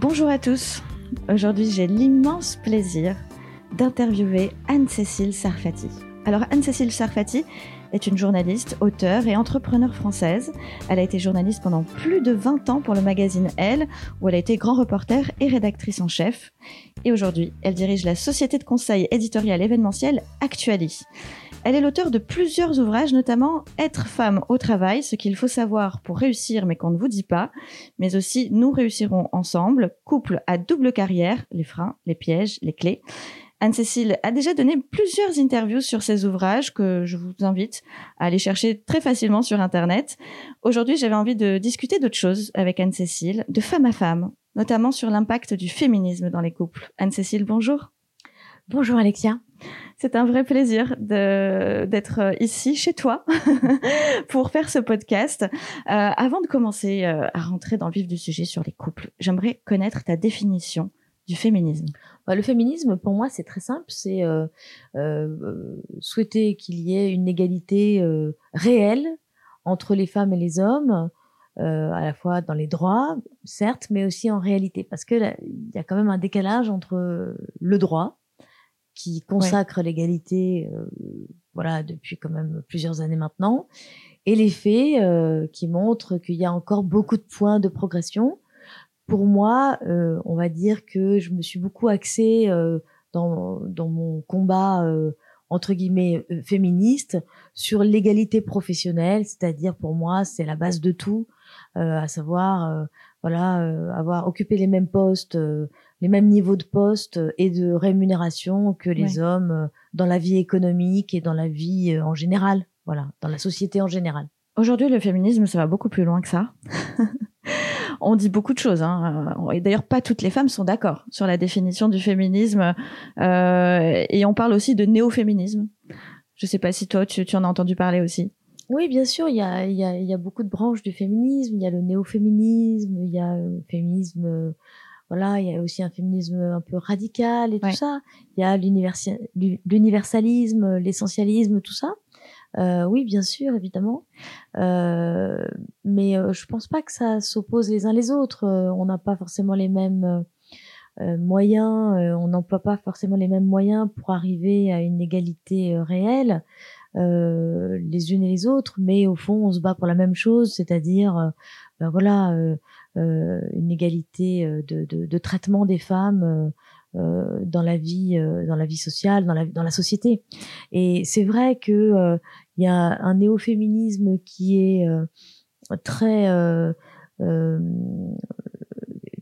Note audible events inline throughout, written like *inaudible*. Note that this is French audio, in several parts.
Bonjour à tous. Aujourd'hui, j'ai l'immense plaisir d'interviewer Anne-Cécile Sarfati. Alors, Anne-Cécile Sarfati est une journaliste, auteure et entrepreneur française. Elle a été journaliste pendant plus de 20 ans pour le magazine Elle, où elle a été grand reporter et rédactrice en chef. Et aujourd'hui, elle dirige la société de conseil éditorial événementiel Actuali. Elle est l'auteur de plusieurs ouvrages, notamment Être femme au travail, ce qu'il faut savoir pour réussir mais qu'on ne vous dit pas, mais aussi Nous réussirons ensemble, couple à double carrière, les freins, les pièges, les clés. Anne-Cécile a déjà donné plusieurs interviews sur ses ouvrages que je vous invite à aller chercher très facilement sur Internet. Aujourd'hui, j'avais envie de discuter d'autres choses avec Anne-Cécile, de femme à femme, notamment sur l'impact du féminisme dans les couples. Anne-Cécile, bonjour. Bonjour Alexia. C'est un vrai plaisir d'être ici chez toi *laughs* pour faire ce podcast. Euh, avant de commencer euh, à rentrer dans le vif du sujet sur les couples, j'aimerais connaître ta définition du féminisme. Bah, le féminisme, pour moi, c'est très simple. C'est euh, euh souhaiter qu'il y ait une égalité réelle entre les femmes et les hommes, à la fois dans les droits, certes, mais aussi en réalité, parce que il y a quand même un décalage entre le droit qui consacre l'égalité, euh, voilà, depuis quand même plusieurs années maintenant, et les faits euh, qui montrent qu'il y a encore beaucoup de points de progression. Pour moi, euh, on va dire que je me suis beaucoup axée dans, dans mon combat entre guillemets féministe sur l'égalité professionnelle, c'est-à-dire pour moi c'est la base de tout, à savoir voilà avoir occupé les mêmes postes les mêmes niveaux de poste et de rémunération que les hommes euh, dans la vie économique et dans la vie euh, en général, voilà, dans la société en général. Aujourd'hui, le féminisme, ça va beaucoup plus loin que ça. *laughs* on dit beaucoup de choses. Hein. Euh, et d'ailleurs, pas toutes les femmes sont d'accord sur la définition du féminisme. Euh, et on parle aussi de néo-féminisme. Je sais pas si toi, tu, tu en as entendu parler aussi. Oui, bien sûr, il y a, y, a, y a beaucoup de branches du féminisme. Il y a le néo-féminisme, il y a le féminisme voilà, il y a aussi un féminisme un peu radical et tout ça. Il y a l'universalisme, l'essentialisme, tout ça. Euh, oui, bien sûr, évidemment. Euh, mais euh, je pense pas que ça s'oppose les uns les autres. Euh, on n'a pas forcément les mêmes moyens, on n'emploie pas forcément les mêmes moyens pour arriver à une égalité réelle. les unes et les autres, mais au fond, on se bat pour la même chose, c'est-à-dire, ben voilà, une égalité de, traitement des femmes dans la vie, dans la vie sociale, dans la, dans la société. Et c'est vrai que il y a un néo-féminisme qui est très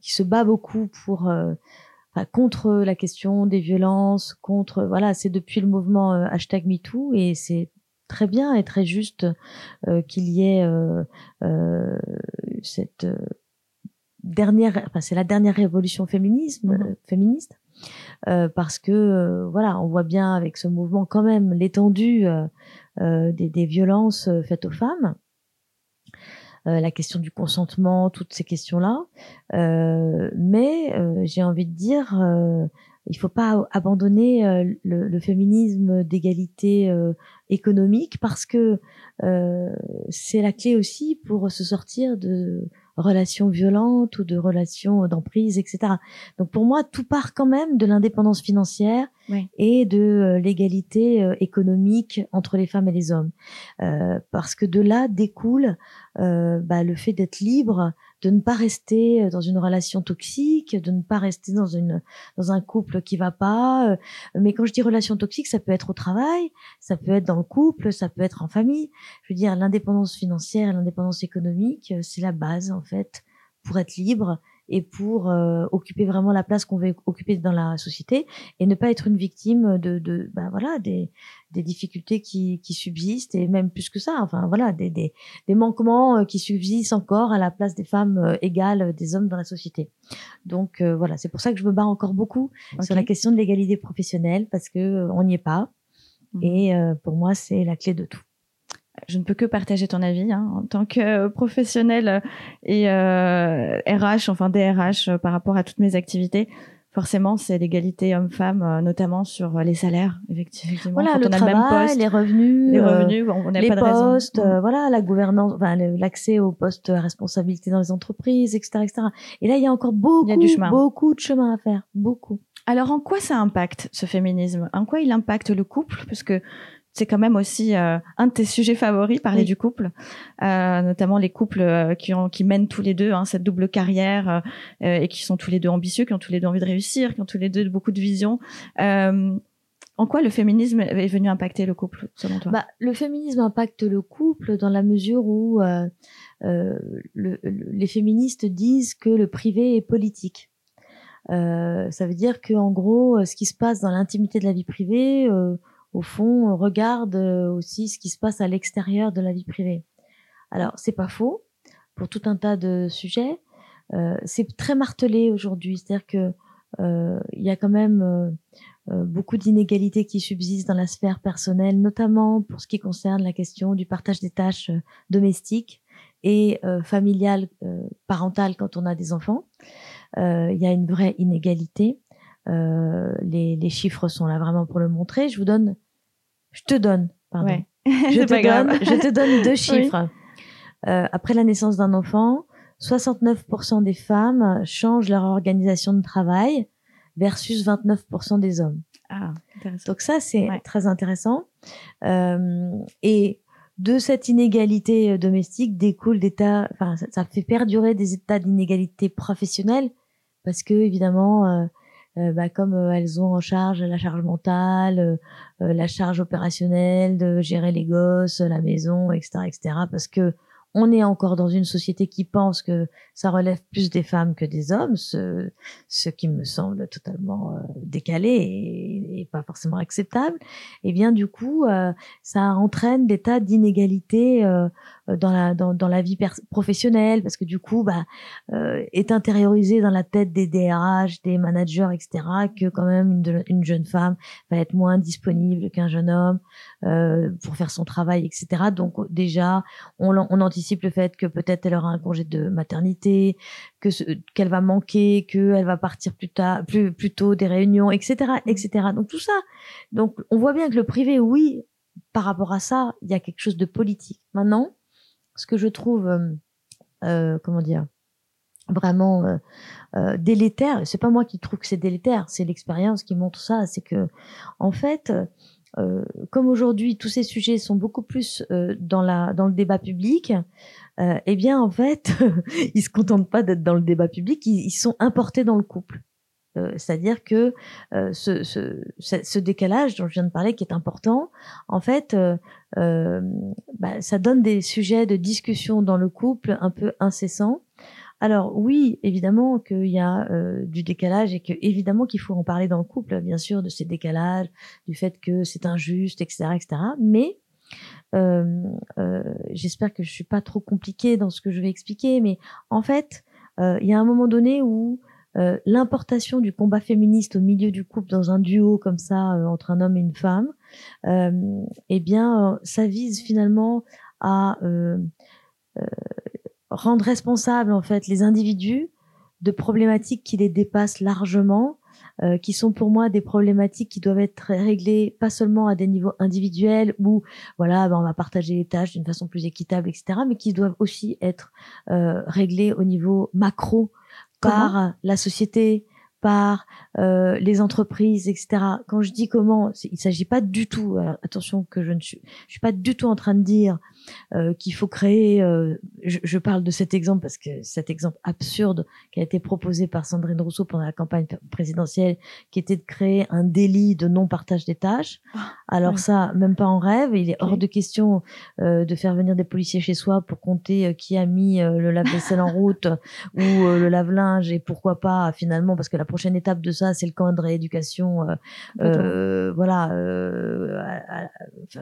qui se bat beaucoup pour contre la question des violences, contre voilà, c'est depuis le mouvement hashtag #MeToo et c'est très bien et très juste qu'il y ait cette dernière, enfin c'est la dernière révolution féminisme, mhm. féministe, euh, parce que euh, voilà, on voit bien avec ce mouvement quand même l'étendue euh, des, des, violences faites aux femmes. la question du consentement, toutes ces questions-là. mais j'ai envie de dire, il faut pas abandonner le, le, féminisme d'égalité économique parce que c'est la clé aussi pour se sortir de relations violentes ou de relations d'emprise, etc. Donc pour moi, tout part quand même de l'indépendance financière et de euh, l'égalité euh, économique entre les femmes et les hommes, euh, parce que de là découle bah, le fait d'être libre, de ne pas rester dans une relation toxique, de ne pas rester dans une dans un couple qui va pas. mais quand je dis relation toxique, ça peut être au travail, ça peut être dans le couple, ça peut être en famille. Je veux dire, l'indépendance financière l'indépendance économique, c'est la base en fait pour être libre et pour euh, occuper vraiment la place qu'on veut occuper dans la société et ne pas être une victime de, de ben voilà des, des difficultés qui, qui subsistent et même plus que ça enfin voilà des, des, des manquements euh, qui subsistent encore à la place des femmes euh, égales des hommes dans la société. Donc voilà c'est pour ça que je me bats encore beaucoup sur la question de l'égalité professionnelle parce que on n'y est pas. Mmh. et pour moi c'est la clé de tout je ne peux que partager ton avis hein, en tant que professionnel et euh, RH, enfin DRH, euh, par rapport à toutes mes activités. forcément, c'est l'égalité homme-femme, euh, notamment sur euh, les salaires, effectivement. Voilà, Quand le on a travail, le même poste, les revenus, les euh, revenus, on n'a les pas de raison. postes, Mm. euh, voilà, la gouvernance, enfin, l'accès aux postes à responsabilité dans les entreprises, etc., etc. Et là, il y a encore beaucoup, Il y a du chemin. beaucoup de chemin à faire, beaucoup. Alors, en quoi ça impacte ce féminisme? En quoi il impacte le couple? Parce que c'est quand même aussi euh, un de tes sujets favoris, parler Oui. du couple, euh, notamment les couples euh, qui, ont, qui mènent tous les deux hein, cette double carrière euh, et qui sont tous les deux ambitieux, qui ont tous les deux envie de réussir, qui ont tous les deux beaucoup de visions. Euh, en quoi le féminisme est venu impacter le couple, selon toi? Bah, le féminisme impacte le couple dans la mesure où le- le- les féministes disent que le privé est politique. Ça veut dire que en gros, ce qui se passe dans l'intimité de la vie privée, euh, au fond, on regarde euh, aussi ce qui se passe à l'extérieur de la vie privée. Alors, c'est pas faux pour tout un tas de sujets. Euh, c'est très martelé aujourd'hui, c'est-à-dire que euh, il y a quand même euh, euh, beaucoup d'inégalités qui subsistent dans la sphère personnelle, notamment pour ce qui concerne la question du partage des tâches euh, domestiques et euh, familiales, euh, parentales quand on a des enfants. Euh, Il y a une vraie inégalité. Euh, les, les chiffres sont là vraiment pour le montrer. Je vous donne, je te donne, pardon. Ouais. *laughs* *laughs* Je te donne, je te donne deux *laughs* chiffres. Euh, après la naissance d'un enfant, 69% des femmes changent leur organisation de travail versus 29% des hommes. Ah, intéressant. Donc ça, c'est Ouais. très intéressant. Euh, et de cette inégalité euh, domestique découle des tas, enfin, ça, ça fait perdurer des états d'inégalité professionnelle parce que évidemment, euh, bah, comme euh, elles ont en charge la charge mentale, euh, euh, la charge opérationnelle de gérer les gosses, la maison, etc., etc. Parce que on est encore dans une société qui pense que ça relève plus des femmes que des hommes, ce, ce qui me semble totalement euh, décalé et, et pas forcément acceptable. Et bien du coup, euh, ça entraîne des tas d'inégalités euh, dans la dans, dans la vie professionnelle parce que du coup, bah, euh, est intériorisé dans la tête des DRH, des managers, etc. que quand même une, une jeune femme va être moins disponible qu'un jeune homme euh, pour faire son travail, etc. Donc déjà, on, on anticipe le fait que peut-être elle aura un congé de maternité, que qu'elle va manquer, qu'elle va partir plus tard, plus plus tôt des réunions, etc., etc. Donc tout ça. Donc on voit bien que le privé, oui, par rapport à ça, il y a quelque chose de politique. Maintenant, ce que je trouve, euh, euh, comment dire, vraiment euh, euh, délétère, c'est pas moi qui trouve que c'est délétère, c'est l'expérience qui montre ça, c'est que en fait. Euh, comme aujourd'hui tous ces sujets sont beaucoup plus euh, dans la dans le débat public, euh, eh bien en fait *laughs* ils se contentent pas d'être dans le débat public, ils, ils sont importés dans le couple. Euh, C'est-à-dire que euh, ce, ce, ce, décalage dont je viens de parler, qui est important, en fait, bah, ça donne des sujets de discussion dans le couple un peu incessants. Alors oui, évidemment qu'il y a euh, du décalage et que évidemment qu'il faut en parler dans le couple, bien sûr, de ces décalages, du fait que c'est injuste, etc., etc. Mais euh, euh, j'espère que je suis pas trop compliquée dans ce que je vais expliquer, mais en fait, il y a un moment donné où l'importation du combat féministe au milieu du couple dans un duo comme ça entre un homme et une femme, eh bien, ça vise finalement à rendre responsables en fait les individus de problématiques qui les dépassent largement, euh, qui sont pour moi des problématiques qui doivent être réglées pas seulement à des niveaux individuels où voilà ben, on va partager les tâches d'une façon plus équitable, etc., mais qui doivent aussi être euh, réglées au niveau macro par la société, par euh, les entreprises, etc. Quand je dis comment, il s'agit pas du tout. euh, attention que je ne suis, je suis pas du tout en train de dire euh, qu'il faut créer. euh, je, je parle de cet exemple parce que cet exemple absurde qui a été proposé par Sandrine Rousseau pendant la campagne présidentielle, qui était de créer un délit de non partage des tâches. Ah, Alors ouais. ça, même pas en rêve. Il est hors de question euh, de faire venir des policiers chez soi pour compter euh, qui a mis euh, le lave-vaisselle en route *laughs* ou euh, le lave-linge et pourquoi pas finalement parce que la prochaine étape de ça c'est le camp de rééducation voilà euh, à-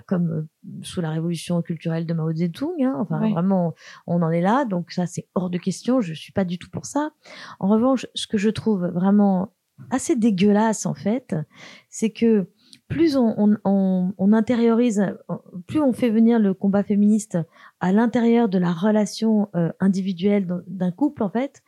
comme sous la révolution culturelle de Mao Zedong hein, enfin vraiment on en est là. Donc ça c'est hors de question. Je suis pas du tout pour ça. En revanche ce que je trouve vraiment assez dégueulasse en fait c'est que plus on, on, on, on intériorise, plus on fait venir le combat féministe à l'intérieur de la relation euh, individuelle d'un- d'un couple, en fait,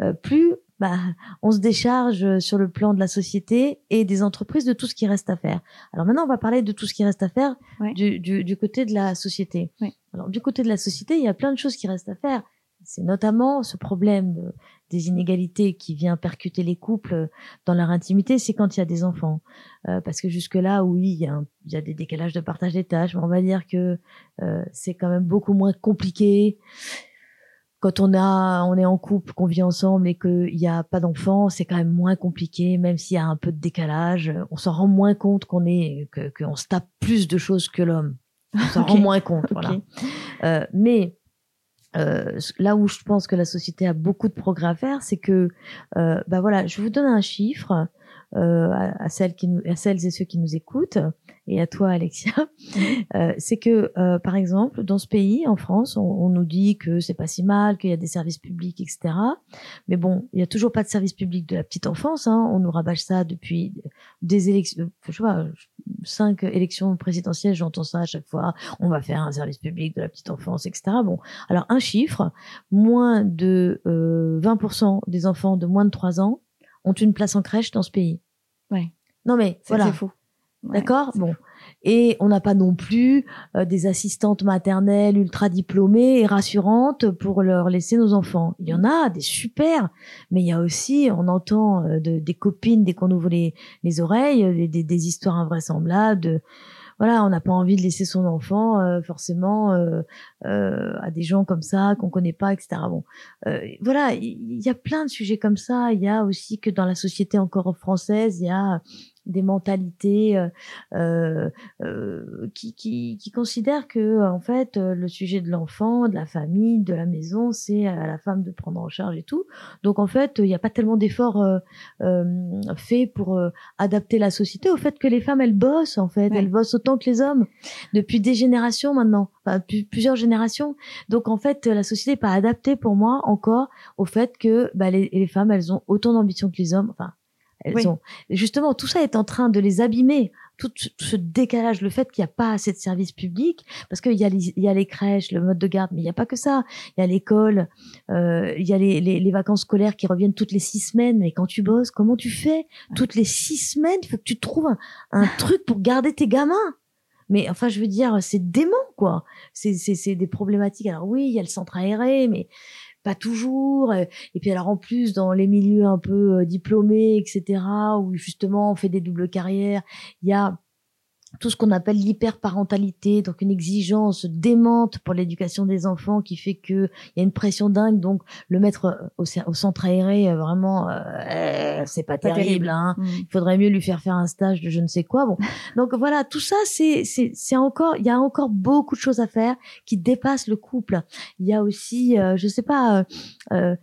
euh, plus bah, on se décharge sur le plan de la société et des entreprises de tout ce qui reste à faire. Alors maintenant, on va parler de tout ce qui reste à faire du, du, du, côté de la société. Alors du côté de la société, il y a plein de choses qui restent à faire. C'est notamment ce problème des inégalités qui vient percuter les couples dans leur intimité, c'est quand il y a des enfants. Euh, parce que jusque-là, oui, il y, a il y, a des décalages de partage des tâches, mais on va dire que euh, c'est quand même beaucoup moins compliqué quand on a, on est en couple, qu'on vit ensemble et qu'il n'y a pas d'enfants, c'est quand même moins compliqué, même s'il y a un peu de décalage. On s'en rend moins compte qu'on est, que, qu'on se tape plus de choses que l'homme. On s'en *laughs* rend moins compte, voilà. Euh, mais euh, là où je pense que la société a beaucoup de progrès à faire, c'est que, euh, bah voilà, je vous donne un chiffre euh, à, celles qui nous, à celles et ceux qui nous écoutent et à toi Alexia, euh, c'est que euh, par exemple dans ce pays, en France, on, on nous dit que c'est pas si mal, qu'il y a des services publics, etc. Mais bon, il y a toujours pas de service public de la petite enfance. Hein. On nous rabâche ça depuis des élections, je sais pas, cinq élections présidentielles, j'entends ça à chaque fois. On va faire un service public de la petite enfance, etc. Bon, alors un chiffre, moins de 20% des enfants de moins de 3 ans ont une place en crèche dans ce pays. Ouais. Non mais voilà. C'est faux. D'accord Bon. Et on n'a pas non plus euh, des assistantes maternelles ultra diplômées et rassurantes pour leur laisser nos enfants. Il y en a des super, mais il y a aussi, on entend euh, de, des copines dès qu'on ouvre les, les oreilles, euh, des, des, histoires invraisemblables. De, voilà, on n'a pas envie de laisser son enfant forcément à des gens comme ça qu'on connaît pas, etc. Bon, voilà, il y, y, a plein de sujets comme ça. Il y a aussi que dans la société encore française, il y a des mentalités euh, euh, euh, qui, qui, qui, considèrent que en fait le sujet de l'enfant, de la famille, de la maison, c'est à la femme de prendre en charge et tout. Donc en fait, il n'y a pas tellement d'efforts euh, faits pour adapter la société au fait que les femmes elles bossent en fait, elles bossent autant que les hommes depuis des générations maintenant, enfin plusieurs générations. Donc en fait, la société n'est pas adaptée pour moi encore au fait que bah, les, les femmes elles ont autant d'ambition que les hommes. Enfin, elles ont justement tout ça est en train de les abîmer. Tout ce décalage, le fait qu'il n'y a pas assez de services publics, parce qu'il y a les, il y a les crèches, le mode de garde, mais il n'y a pas que ça. Il y a l'école, euh, il y a les, les, les, vacances scolaires qui reviennent toutes les six semaines. Mais quand tu bosses, comment tu fais? Toutes les six semaines, il faut que tu trouves un, un *laughs* truc pour garder tes gamins. Mais enfin, je veux dire, c'est dément, quoi. C'est, des problématiques. Alors oui, il y a le centre aéré, mais pas toujours. Et puis alors en plus dans les milieux un peu euh, diplômés, etc., où justement on fait des doubles carrières, il y a tout ce qu'on appelle l'hyperparentalité, donc une exigence démente pour l'éducation des enfants qui fait que il y a une pression dingue. Donc le mettre euh, au, au centre aéré, euh, vraiment, euh, c'est pas, terrible. Hein. Mm. Il faudrait mieux lui faire faire un stage de je ne sais quoi. Bon, *laughs* donc voilà, tout ça, c'est c'est c'est encore, il y a encore beaucoup de choses à faire qui dépassent le couple. Il y a aussi, euh, je sais pas. Euh,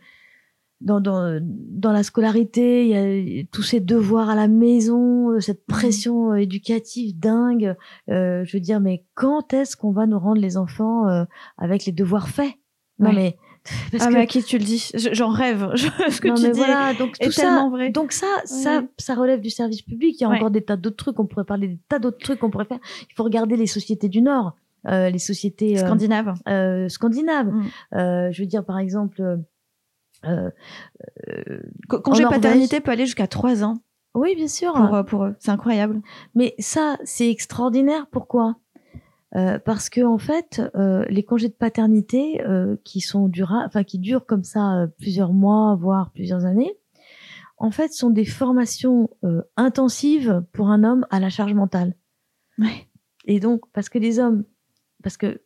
dans, dans, dans la scolarité, il y a tous ces devoirs à la maison, euh, cette mmh. pression euh, éducative dingue. Euh, je veux dire, mais quand est-ce qu'on va nous rendre les enfants euh, avec les devoirs faits? Non mais *laughs* parce ah que... mais à qui tu le dis? J'en rêve. *laughs* Ce que non, tu mais dis voilà, donc est, tout tellement ça, vrai. Donc ça, ça, ça relève du service public. Il y a Ouais. encore des tas d'autres trucs. On pourrait parler des tas d'autres trucs qu'on pourrait faire. Il faut regarder les sociétés du Nord, euh, les sociétés euh, Scandinave. euh, scandinaves. Mm. Euh, je veux dire, par exemple. Euh, euh, Co- Congé paternité peut aller jusqu'à trois ans oui, bien sûr. pour, euh, pour eux. C'est incroyable. Mais ça, c'est extraordinaire. Pourquoi? Euh, Parce que en fait, euh, les congés de paternité euh, qui sont dura, enfin qui durent comme ça euh, plusieurs mois, voire plusieurs années, en fait, sont des formations euh, intensives pour un homme à la charge mentale. Ouais. Et donc, parce que les hommes, parce que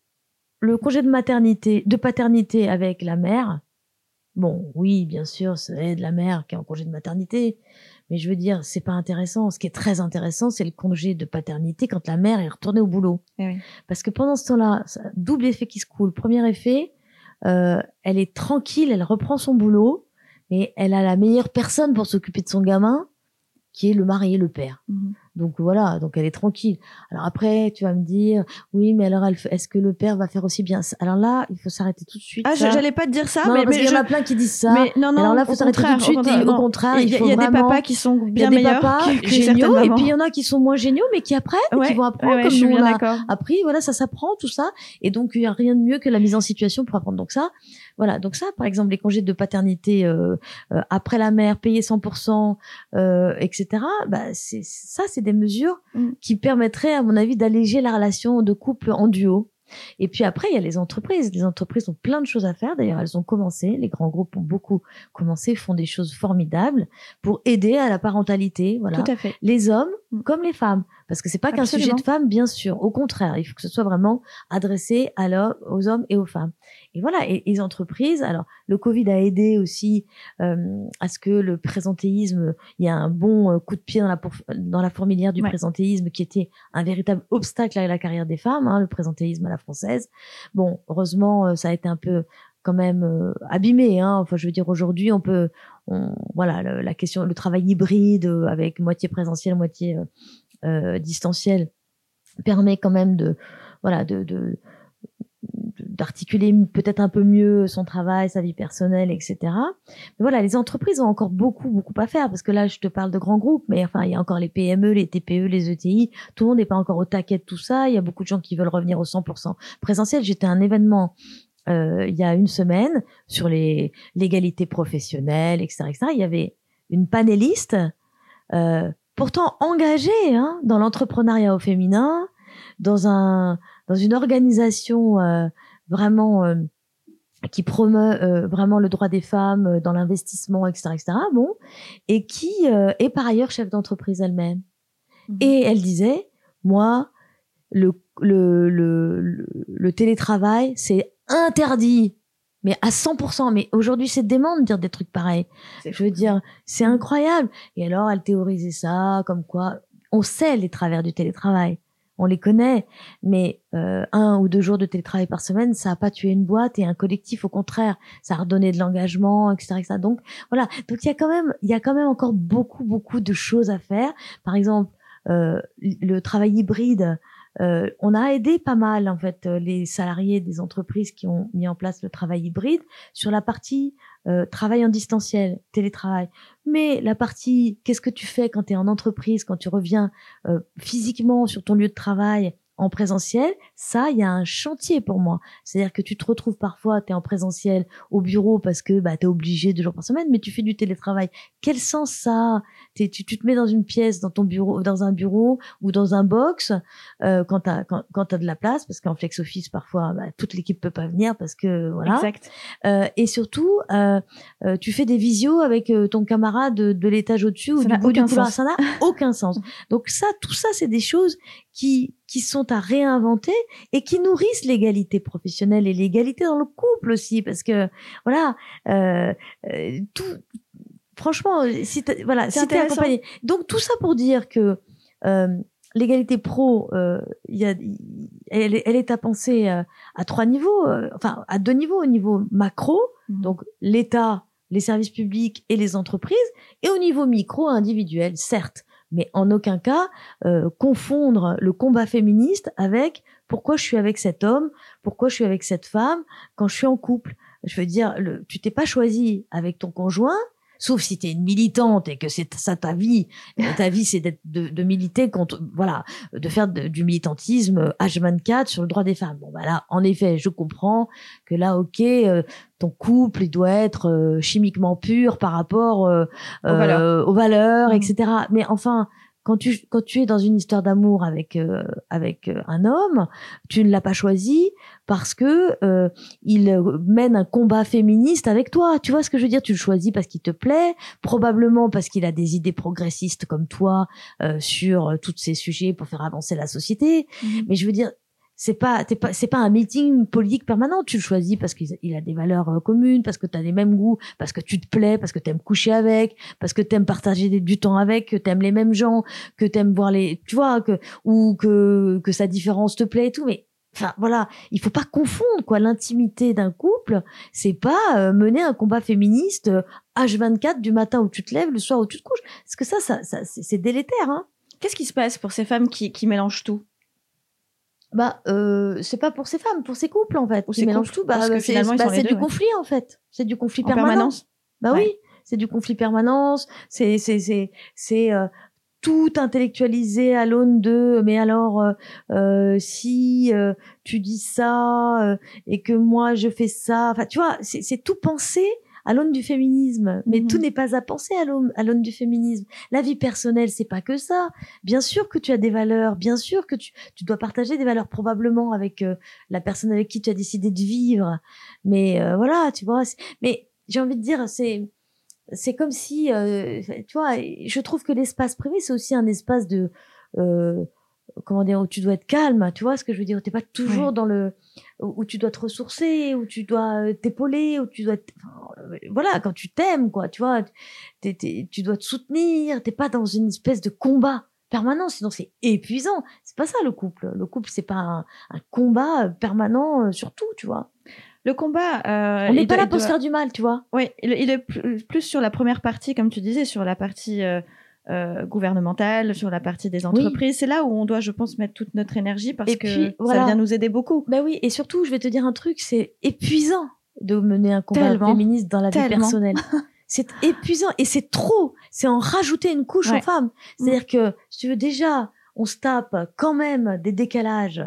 le congé de maternité, de paternité avec la mère, bon, oui, bien sûr, c'est de la mère qui est en congé de maternité, mais je veux dire, c'est pas intéressant. Ce qui est très intéressant, c'est le congé de paternité quand la mère est retournée au boulot. Eh oui. Parce que pendant ce temps-là, double effet qui se coule. Premier effet, euh, elle est tranquille, elle reprend son boulot, mais elle a la meilleure personne pour s'occuper de son gamin, qui est le mari et le père. Mhm. Donc voilà, donc elle est tranquille. Alors après, tu vas me dire, oui, mais alors est-ce que le père va faire aussi bien Alors là, il faut s'arrêter tout de suite. Ah, j'allais pas te dire ça, mais, parce il y en a plein qui disent ça. Mais non, non, alors là, il faut s'arrêter tout de suite. Au contraire, il, y, a des papas qui sont bien meilleurs papas que, géniaux, et puis il y en a qui sont moins géniaux, mais qui apprennent, qui vont apprendre comme nous on a appris. Voilà, ça s'apprend tout ça, et donc il y a rien de mieux que la mise en situation pour apprendre. Donc ça, voilà. Donc ça, par exemple, les congés de paternité euh, euh, après la mère, payés 100%, euh, etc. Bah, c'est ça, c'est des mesures mm. qui permettraient, à mon avis, d'alléger la relation de couple en duo. Et puis après, il y a les entreprises. Les entreprises ont plein de choses à faire. D'ailleurs, elles ont commencé. Les grands groupes ont beaucoup commencé, font des choses formidables pour aider à la parentalité. Voilà. Tout à fait. Les hommes mm. comme les femmes. Parce que c'est pas qu'un sujet de femmes, bien sûr. Au contraire, il faut que ce soit vraiment adressé à aux hommes et aux femmes. Et voilà. Et les entreprises. Alors, le Covid a aidé aussi euh, à ce que le présentéisme, il y a un bon euh, coup de pied dans la, dans la fourmilière du présentéisme qui était un véritable obstacle à la carrière des femmes, hein, le présentéisme à la française. Bon, heureusement, euh, ça a été un peu quand même abîmé. Hein. Enfin, je veux dire, aujourd'hui, on peut, voilà, la question, le travail hybride avec moitié présentiel, moitié euh, distanciel permet quand même de voilà de, d'articuler peut-être un peu mieux son travail, sa vie personnelle, etc. Mais voilà, les entreprises ont encore beaucoup, beaucoup à faire parce que là, je te parle de grands groupes, mais enfin, il y a encore les PME, les TPE, les ETI. Tout le monde n'est pas encore au taquet de tout ça. Il y a beaucoup de gens qui veulent revenir au 100% présentiel. J'étais à un événement euh, il y a une semaine sur les l'égalité professionnelle, etc., etc. Il y avait une panéliste euh, pourtant engagé hein, dans l'entrepreneuriat au féminin, dans un dans une organisation euh, vraiment euh, qui promeut euh, vraiment le droit des femmes dans l'investissement, etc., etc. Bon, et qui est par ailleurs chef d'entreprise elle-même. Mmh. Et elle disait, moi, le le, le, le télétravail, c'est interdit mais à 100%. Mais aujourd'hui, c'est dément de dire des trucs pareils. Je veux dire, c'est incroyable. Et alors, elle théorisait ça, comme quoi, on sait les travers du télétravail. On les connaît, mais euh, un ou deux jours de télétravail par semaine, ça a pas tué une boîte et un collectif. Au contraire, ça a redonné de l'engagement, etc., etc. Donc voilà. Donc il y a quand même, il y a quand même encore beaucoup, beaucoup de choses à faire. Par exemple, euh, le travail hybride. Euh, on a aidé pas mal en fait euh, les salariés des entreprises qui ont mis en place le travail hybride sur la partie euh, travail en distanciel, télétravail. Mais la partie qu'est-ce que tu fais quand tu es en entreprise, quand tu reviens physiquement sur ton lieu de travail en présentiel, ça, il y a un chantier pour moi. C'est-à-dire que tu te retrouves parfois, tu es en présentiel au bureau parce que bah, tu es obligé deux jours par semaine, mais tu fais du télétravail. Quel sens ça tu, tu, te mets dans une pièce, dans ton bureau, dans un bureau ou dans un box euh, quand tu as, quand, quand as de la place, parce qu'en flex office, parfois, bah, toute l'équipe peut pas venir parce que voilà. Exact. Euh, et surtout, euh, euh tu fais des visios avec euh, ton camarade de, de l'étage au-dessus ou du bout du couloir. Ça n'a aucun sens. *laughs* Donc ça, tout ça, c'est des choses qui qui sont à réinventer et qui nourrissent l'égalité professionnelle et l'égalité dans le couple aussi parce que voilà euh, euh tout franchement si voilà si t'es accompagné donc tout ça pour dire que euh, l'égalité pro y a, elle, elle, est à penser à trois niveaux enfin à deux niveaux au niveau macro mmh. donc l'État les services publics et les entreprises et au niveau micro individuel certes mais en aucun cas euh, confondre le combat féministe avec pourquoi je suis avec cet homme, pourquoi je suis avec cette femme quand je suis en couple. Je veux dire, le, tu t'es pas choisi avec ton conjoint, sauf si tu es une militante et que c'est ça ta vie. *laughs* ta vie, c'est d'être de, de, militer contre, voilà, de faire du militantisme H24 sur le droit des femmes. Bon, bah en effet, je comprends que là, ok, euh, ton couple, il doit être euh, chimiquement pur par rapport euh, aux valeurs, aux valeurs mmh. etc. Mais enfin, quand tu quand tu es dans une histoire d'amour avec euh, avec euh, un homme, tu ne l'as pas choisi parce que euh, il mène un combat féministe avec toi. Tu vois ce que je veux dire? Tu le choisis parce qu'il te plaît, probablement parce qu'il a des idées progressistes comme toi sur tous ces sujets pour faire avancer la société. Mmh. Mais je veux dire, c'est pas pas c'est pas un meeting politique permanent. Tu le choisis parce qu'il a des valeurs euh, communes parce que tu as les mêmes goûts parce que tu te plais parce que tu aimes coucher avec parce que tu aimes partager du temps avec que tu aimes les mêmes gens que tu aimes voir les tu vois que ou que que sa différence te plaît et tout. Mais enfin voilà. Il faut pas confondre quoi. L'intimité d'un couple c'est pas euh, mener un combat féministe H24 euh, du matin où tu te lèves le soir où tu te couches. Parce que ça ça, ça c'est délétère hein. Qu'est-ce qui se passe pour ces femmes qui, qui mélangent tout? Bah, euh, c'est pas pour ces femmes, pour ces couples en fait. Ou ces mélangent couples, tout. Bah, bah, c'est ils bah, deux, du ouais. conflit en fait. C'est du conflit en permanent. permanence Bah Ouais. oui, c'est du conflit permanence. C'est c'est c'est c'est euh, tout intellectualisé à l'aune de. Mais alors, euh, euh, si euh, tu dis ça euh, et que moi je fais ça, enfin tu vois, c'est c'est tout pensé à l'aune du féminisme. Mais Mhm. tout n'est pas à penser à l'aune à l'aune du féminisme. La vie personnelle, c'est pas que ça. Bien sûr que tu as des valeurs, bien sûr que tu tu dois partager des valeurs probablement avec euh, la personne avec qui tu as décidé de vivre. Mais euh, voilà, tu vois. c'est- Mais j'ai envie de dire, c'est c'est comme si, euh, tu vois, je trouve que l'espace privé, c'est aussi un espace de, euh, comment dire, où tu dois être calme, tu vois ce que je veux dire. T'es pas toujours Ouais. dans le, où tu dois te ressourcer, où tu dois euh, t'épauler, où tu dois, te- euh, voilà, quand tu t'aimes, quoi, tu vois, tu dois te soutenir. T'es pas dans une espèce de combat permanent, sinon c'est épuisant. C'est pas ça le couple. Le couple, c'est pas un, un combat permanent euh, sur tout, tu vois. Le combat. euh, On n'est pas doit- là pour se faire du mal, tu vois. Oui, il, il est plus, plus sur la première partie, comme tu disais, sur la partie euh, euh, gouvernementale, sur la partie des entreprises. C'est là où on doit, je pense, mettre toute notre énergie parce Et que puis, ça vient nous aider beaucoup. Bah oui, et surtout, je vais te dire un truc, c'est épuisant de mener un combat Tellement. féministe dans la vie personnelle. *laughs* C'est épuisant et c'est trop. C'est en rajouter une couche Ouais. aux femmes. C'est-à-dire que, si tu veux, déjà, on se tape quand même des décalages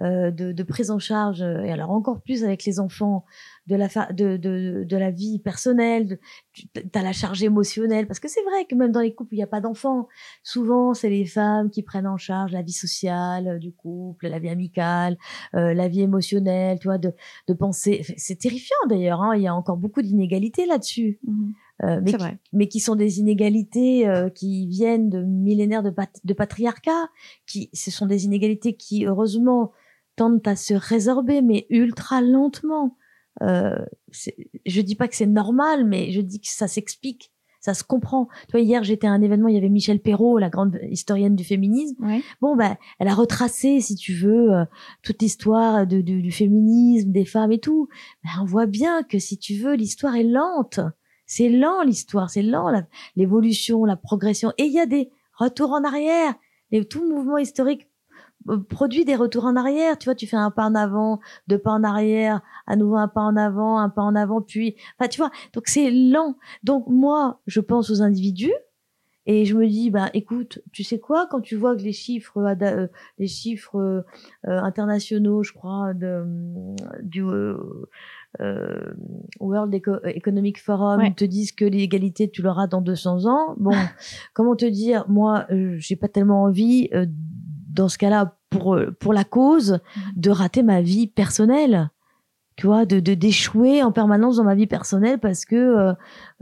euh, de, de prise en charge, et alors encore plus avec les enfants, de la, fa- de, de, de la vie personnelle, de- tu as la charge émotionnelle, parce que c'est vrai que même dans les couples il n'y a pas d'enfants, souvent c'est les femmes qui prennent en charge la vie sociale euh, du couple, la vie amicale, euh, la vie émotionnelle, tu vois, de, de penser. C'est terrifiant d'ailleurs, hein, il y a encore beaucoup d'inégalités là-dessus. Mhm. Euh, mais, qui, vrai. mais qui sont des inégalités euh, qui viennent de millénaires de, pat- de patriarcat, qui ce sont des inégalités qui heureusement tendent à se résorber, mais ultra lentement. Euh, je dis pas que c'est normal, mais je dis que ça s'explique, ça se comprend. Tu vois, hier j'étais à un événement, il y avait Michel Perrault, la grande historienne du féminisme. Ouais. Bon, ben, elle a retracé, si tu veux, euh, toute l'histoire de, du- du féminisme, des femmes et tout. Ben, on voit bien que, si tu veux, l'histoire est lente. C'est lent, l'histoire, c'est lent, la- l'évolution, la progression. Et il y a des retours en arrière. Et tout mouvement historique produit des retours en arrière. Tu vois, tu fais un pas en avant, deux pas en arrière, à nouveau un pas en avant, un pas en avant, puis... Enfin, tu vois, donc c'est lent. Donc moi, je pense aux individus, et je me dis, bah, écoute, tu sais quoi, quand tu vois que les chiffres, ada- euh, les chiffres euh, euh, internationaux, je crois, de, du euh, euh, World Eco- Economic Forum Ouais. te disent que l'égalité, tu l'auras dans 200 ans. Bon, *laughs* comment te dire, moi, euh, j'ai pas tellement envie, euh, dans ce cas-là, pour, euh, pour la cause, de rater ma vie personnelle. Tu vois, de de- d'échouer en permanence dans ma vie personnelle parce que, euh,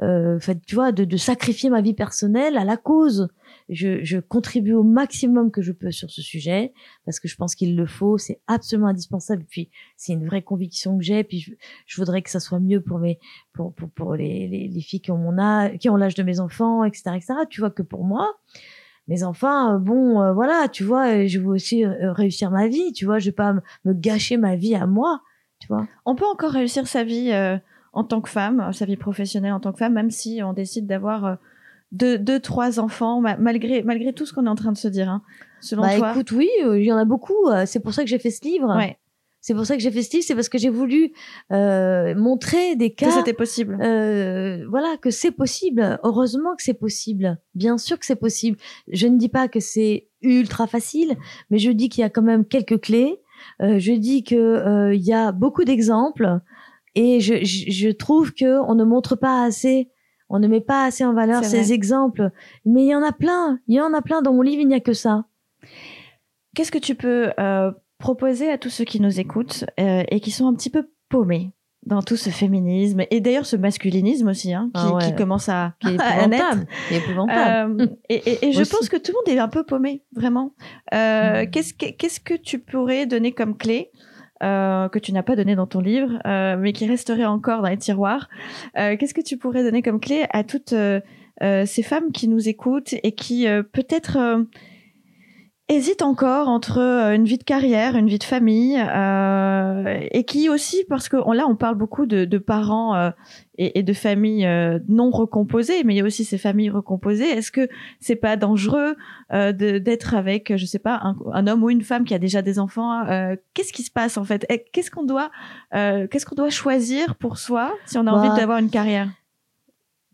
euh, fait, tu vois, de, de sacrifier ma vie personnelle à la cause. Je, je contribue au maximum que je peux sur ce sujet parce que je pense qu'il le faut, c'est absolument indispensable. Puis c'est une vraie conviction que j'ai. Puis je, je voudrais que ça soit mieux pour mes, pour pour, pour les, les, les filles qui ont mon âge, qui ont l'âge de mes enfants, etc., etc. Tu vois que pour moi, mes enfants, euh, bon, euh, voilà, tu vois, euh, je veux aussi euh, réussir ma vie. Tu vois, je vais pas me, gâcher ma vie à moi. Tu vois. On peut encore réussir sa vie euh, en tant que femme, sa vie professionnelle en tant que femme, même si on décide d'avoir euh, deux, deux, trois enfants, ma- malgré, malgré tout ce qu'on est en train de se dire. Hein. Selon Bah toi? écoute, oui, il y en a beaucoup. C'est pour ça que j'ai fait ce livre. Ouais, C'est pour ça que j'ai fait ce livre. C'est parce que j'ai voulu euh, montrer des que cas. c'était possible. Euh, voilà, que c'est possible. Heureusement que c'est possible. Bien sûr que c'est possible. Je ne dis pas que c'est ultra facile, mais je dis qu'il y a quand même quelques clés. Euh, je dis que euh, il y a beaucoup d'exemples et je, je, je trouve que on ne montre pas assez, on ne met pas assez en valeur ces exemples. Mais il y en a plein. Il y en a plein dans mon livre. Il n'y a que ça. Qu'est-ce que tu peux euh, proposer à tous ceux qui nous écoutent euh, et qui sont un petit peu paumés dans tout ce féminisme et d'ailleurs ce masculinisme aussi, hein, qui, Ah ouais. qui commence à, Qui est *laughs* épouvantable. Qui est épouvantable. Euh, et, et- et je pense que tout le monde est un peu paumé, vraiment. Euh, Mm. Qu'est-ce que qu'est-ce que tu pourrais donner comme clé euh, que tu n'as pas donné dans ton livre, mais qui resterait encore dans les tiroirs Qu'est-ce que tu pourrais donner comme clé à toutes ces femmes qui nous écoutent et qui peut-être hésite encore entre euh, une vie de carrière, une vie de famille, euh, et qui aussi, parce que là, on parle beaucoup de, de parents euh, et, et, de familles euh, non recomposées, mais il y a aussi ces familles recomposées. Est-ce que c'est pas dangereux euh, d'être avec, je sais pas, un, un, homme ou une femme qui a déjà des enfants Qu'est-ce qui se passe en fait? Qu'est-ce qu'on doit, qu'est-ce qu'on doit choisir pour soi si on a bah, envie d'avoir une carrière?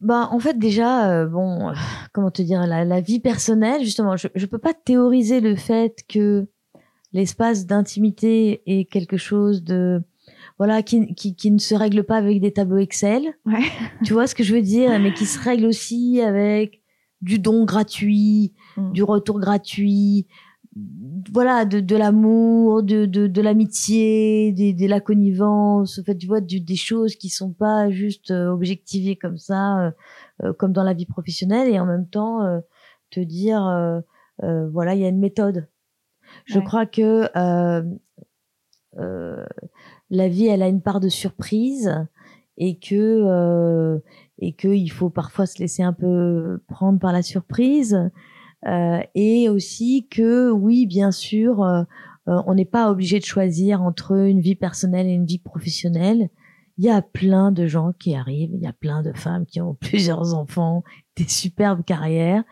Bah, en fait, déjà, euh, bon, euh, comment te dire, la, la, vie personnelle, justement, je ne peux pas théoriser le fait que l'espace d'intimité est quelque chose de, voilà, qui, qui, qui, ne se règle pas avec des tableaux Excel. Ouais. Tu vois ce que je veux dire, mais qui se règle aussi avec du don gratuit, mm. du retour gratuit, voilà de, de l'amour de, de, de l'amitié de, de, la connivence en fait tu vois des choses qui sont pas juste euh, objectivées comme ça euh, euh, comme dans la vie professionnelle et en même temps te dire voilà il y a une méthode. Je crois que la vie elle a une part de surprise et que et que il faut parfois se laisser un peu prendre par la surprise. euh, et aussi que oui, bien sûr, euh, euh, on n'est pas obligé de choisir entre une vie personnelle et une vie professionnelle. Il y a plein de gens qui arrivent, il y a plein de femmes qui ont *laughs* plusieurs enfants, des superbes carrières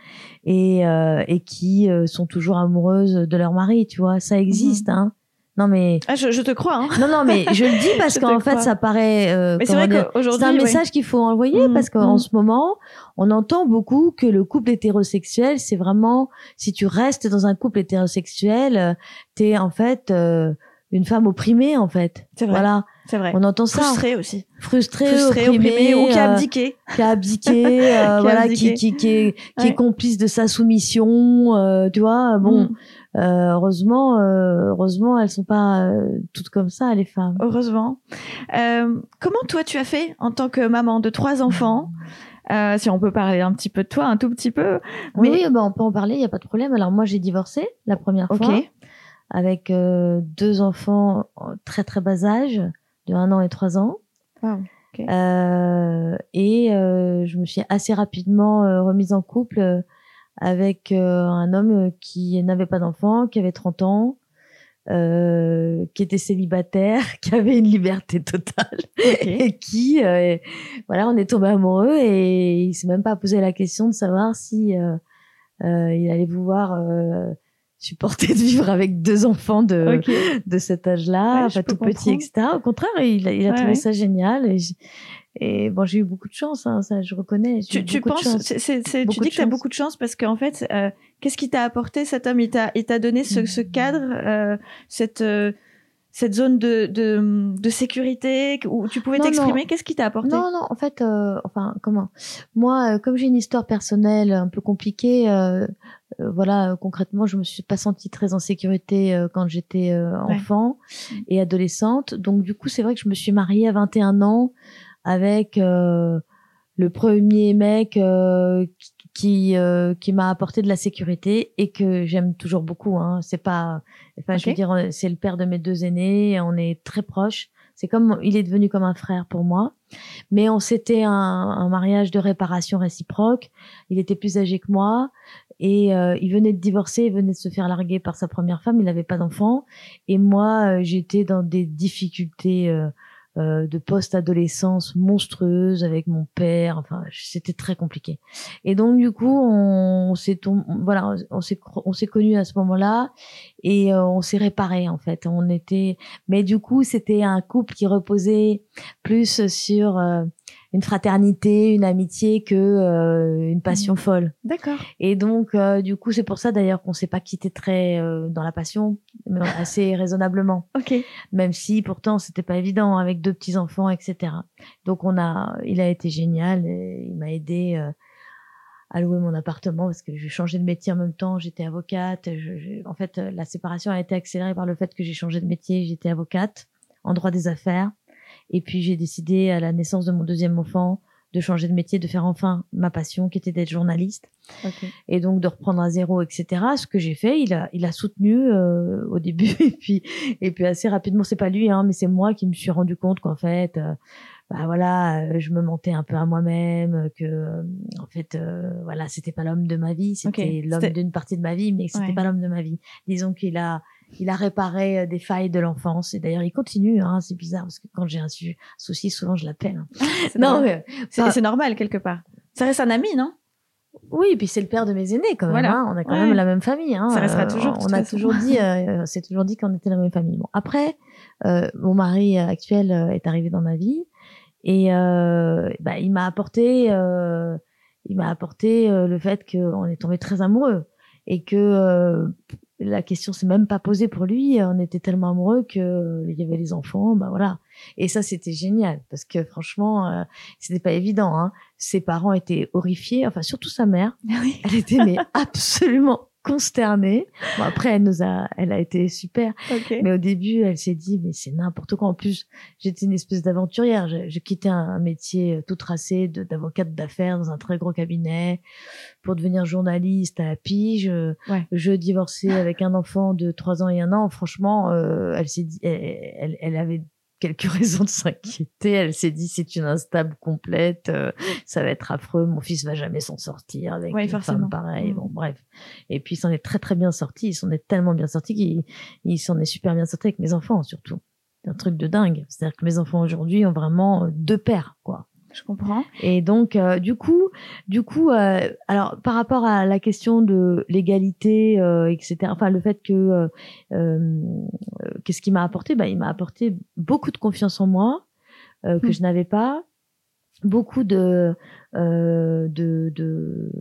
et, et qui sont toujours amoureuses de leur mari, tu vois, ça existe. Mmh. Hein. Non mais ah, je, je, te crois. Hein. Non non mais je le dis parce *laughs* qu'en fait ça paraît. Euh, mais c'est vrai qu'aujourd'hui c'est un message qu'il faut envoyer mmh, parce qu'en mmh. ce moment on entend beaucoup que le couple hétérosexuel c'est vraiment si tu restes dans un couple hétérosexuel euh, t'es en fait euh, une femme opprimée en fait. C'est vrai. Voilà. C'est vrai. On entend ça. Frustrée aussi. Frustrée, Frustrée opprimée, ou qui a abdiqué. qui a abdiqué, *laughs* voilà, qui, qui, qui, est, qui est complice de sa soumission, tu vois. Bon, mmh. Euh, heureusement, euh, heureusement, elles sont pas euh, toutes comme ça, les femmes. Heureusement. comment toi tu as fait en tant que maman de trois enfants? *laughs* Si on peut parler un petit peu de toi, un tout petit peu. Oui, bah on peut en parler, il y a pas de problème. Alors moi, j'ai divorcé la première fois avec deux enfants très très bas âge, de un an et trois ans. et je me suis assez rapidement remise en couple avec euh, un homme qui n'avait pas d'enfant, qui avait 30 ans, euh, qui était célibataire, *laughs* qui avait une liberté totale *laughs* et qui, euh, voilà, on est tombé amoureux et il s'est même pas posé la question de savoir si euh, euh il allait pouvoir supporter de vivre avec deux enfants de de cet âge-là, pas tout petit, etc. Au contraire, il, il a trouvé ça génial et, et bon, j'ai eu beaucoup de chance, hein, ça je reconnais. Tu, tu penses, c'est, tu dis que tu as beaucoup de chance parce qu'en fait, euh, qu'est-ce qui t'a apporté cet homme? Il t'a, il t'a donné ce, ce cadre, euh, cette euh, cette zone de, de, de, sécurité où tu pouvais t'exprimer? Qu'est-ce qui t'a apporté? Non, non, en fait, euh, enfin, comment? Moi, euh, comme j'ai une histoire personnelle un peu compliquée, voilà, concrètement, je me suis pas sentie très en sécurité quand j'étais enfant et adolescente. Donc, du coup, c'est vrai que je me suis mariée à 21 ans avec euh, le premier mec euh, qui euh, qui m'a apporté de la sécurité et que j'aime toujours beaucoup. Hein. C'est pas, enfin, je veux dire, c'est le père de mes deux aînés. On est très proches. C'est comme, il est devenu comme un frère pour moi. Mais on s'était un, un, mariage de réparation réciproque. Il était plus âgé que moi et euh, il venait de divorcer, il venait de se faire larguer par sa première femme. Il n'avait pas d'enfant et moi, j'étais dans des difficultés euh, de post-adolescence monstrueuse avec mon père. Enfin, c'était très compliqué. Et donc du coup, on, s'est voilà, on s'est on s'est connus à ce moment-là et euh, on s'est réparé en fait. On était, mais du coup, c'était un couple qui reposait plus sur euh, une fraternité, une amitié que euh, une passion mmh. folle. D'accord. Et donc euh, du coup c'est pour ça d'ailleurs qu'on s'est pas quitté très euh, dans la passion, mais assez *laughs* raisonnablement. Ok. Même si pourtant c'était pas évident avec deux petits enfants, etc. Donc on a, il a été génial, et il m'a aidé à louer mon appartement parce que j'ai changé de métier en même temps. J'étais avocate. Je, en fait, la séparation a été accélérée par le fait que j'ai changé de métier. J'étais avocate en droit des affaires. Et puis j'ai décidé à la naissance de mon deuxième enfant de changer de métier, de faire enfin ma passion qui était d'être journaliste. Okay. Et donc de reprendre à zéro, etc. Ce que j'ai fait, il a, il a soutenu euh, au début *laughs* et puis et puis assez rapidement, c'est pas lui, hein, mais c'est moi qui me suis rendu compte qu'en fait, euh, bah voilà, je me mentais un peu à moi-même, que en fait, voilà, c'était pas l'homme de ma vie, c'était l'homme d'une partie de ma vie, mais c'était pas l'homme de ma vie. Disons qu'il a il a réparé des failles de l'enfance et d'ailleurs il continue hein, c'est bizarre parce que quand j'ai un souci souvent je l'appelle hein. non c'est normal quelque part ça reste un ami non? Oui, et puis c'est le père de mes aînés quand même. Hein. On a quand même la même famille. Hein. Ça restera euh, toujours. on a toujours dit, *laughs* euh, c'est toujours dit qu'on était la même famille. Bon, après, euh, mon mari actuel est arrivé dans ma vie et bah, il m'a apporté, il m'a apporté le fait qu'on est tombé très amoureux et que la question s'est même pas posée pour lui. On était tellement amoureux que il y avait les enfants, bah voilà. Et ça, c'était génial parce que franchement, euh, c'était pas évident. Hein. Ses parents étaient horrifiés, enfin surtout sa mère. *laughs* Elle était mais *laughs* absolument consternée. Bon, après, elle nous a, elle a été super. Mais au début, elle s'est dit, mais c'est n'importe quoi. En plus, j'étais une espèce d'aventurière. Je, quittais un, métier euh, tout tracé d'avocate d'affaires dans un très gros cabinet pour devenir journaliste à Pige. Je divorçais avec un enfant de trois ans et un an. Franchement, euh, elle s'est dit, elle, elle avait quelques *laughs* raisons de s'inquiéter. Elle s'est dit c'est une instable complète, euh, ça va être affreux, mon fils va jamais s'en sortir avec une femme pareille. Bon, mm. bref. Et puis il s'en est très très bien sorti. Il s'en est tellement bien sorti qu'il il, s'en est super bien sorti avec mes enfants surtout. C'est un truc de dingue. C'est-à-dire que mes enfants aujourd'hui ont vraiment euh, deux pères, quoi. Je comprends. Et donc, euh, du coup, du coup, euh, alors par rapport à la question de l'égalité, euh, etc. Enfin, le fait que qu'est-ce qui m'a apporté? Bah, il m'a apporté beaucoup de confiance en moi que hmm. je n'avais pas, beaucoup de de, de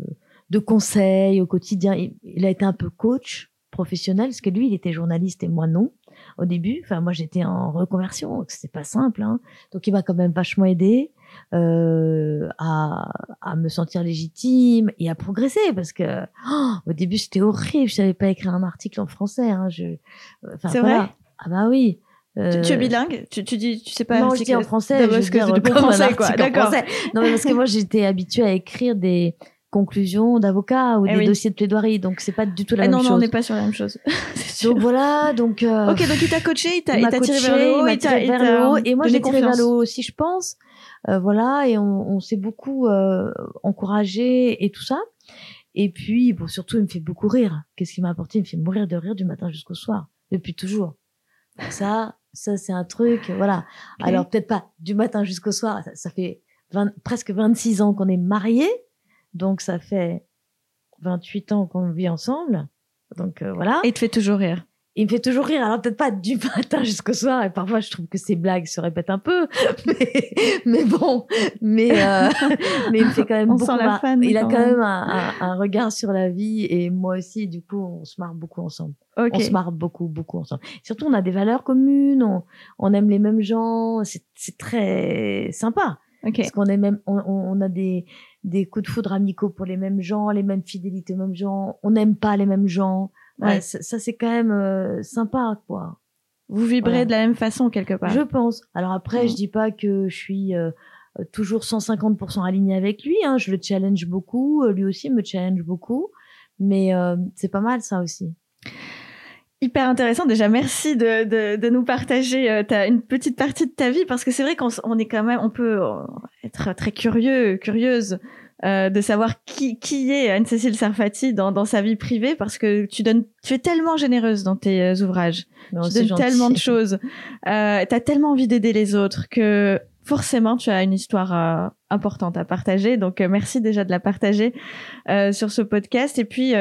de conseils au quotidien. Il, a été un peu coach professionnel parce que lui, il était journaliste et moi non au début. Enfin, moi, j'étais en reconversion, c'était pas simple. Hein. Donc, il m'a quand même vachement aidé euh, à, à, me sentir légitime et à progresser parce que oh, au début c'était horrible. Je savais pas écrire un article en français hein, je c'est vrai? Ah bah oui. Euh... Tu, es bilingue? Tu, tu dis tu sais pas non je dis en français parce que tu français quoi. d'accord. non mais parce que moi j'étais habituée à écrire des conclusions d'avocat ou eh des dossiers de plaidoirie donc c'est pas du tout la eh même non, chose non on n'est pas sur la même chose. *laughs* Donc voilà donc euh... ok donc il t'a coaché il t'a tiré vers le haut il t'a vers le haut. Et moi j'ai tiré vers le haut aussi je pense. euh, voilà, et on, on s'est beaucoup euh, encouragé et tout ça. Et puis, bon, surtout, il me fait beaucoup rire. Qu'est-ce qui m'a apporté? Il me fait mourir de rire du matin jusqu'au soir, depuis toujours. ça, ça c'est un truc, voilà. Alors peut-être pas du matin jusqu'au soir. Ça, fait presque 26 ans qu'on est mariés, donc ça fait 28 ans qu'on vit ensemble. Donc euh, voilà. Et il te fait toujours rire il me fait toujours rire. Alors peut-être pas du *laughs* matin jusqu'au soir. Et parfois, je trouve que ses blagues se répètent un peu. *laughs* Mais, mais bon, mais euh, *laughs* mais il me fait quand même on beaucoup. Sent la fan, il a quand même, un, un, regard sur la vie et moi aussi. Du coup, on se marre beaucoup ensemble. On se marre beaucoup, beaucoup ensemble. Surtout, on a des valeurs communes. On, on aime les mêmes gens. C'est très sympa. Parce qu'on est même, on, on a des des coups de foudre amicaux pour les mêmes gens, les mêmes fidélités aux mêmes gens. On n'aime pas les mêmes gens ouais, ça, c'est quand même euh, sympa quoi. Vous vibrez de la même façon quelque part. Je pense. Alors après je dis pas que je suis euh, toujours 150% alignée avec lui hein. je le challenge beaucoup lui aussi me challenge beaucoup. Mais euh, c'est pas mal ça aussi. Hyper intéressant. Déjà, merci de, de, de nous partager euh, ta, une petite partie de ta vie parce que c'est vrai qu'on on est quand même, on peut être très curieux, curieuse euh, de savoir qui, qui est Anne-Cécile Sarfati dans, dans sa vie privée parce que tu donnes, tu es tellement généreuse dans tes euh, ouvrages. tu donnes tellement de choses. Euh, tu as tellement envie d'aider les autres que forcément tu as une histoire euh, importante à partager. Donc merci déjà de la partager sur ce podcast. Et puis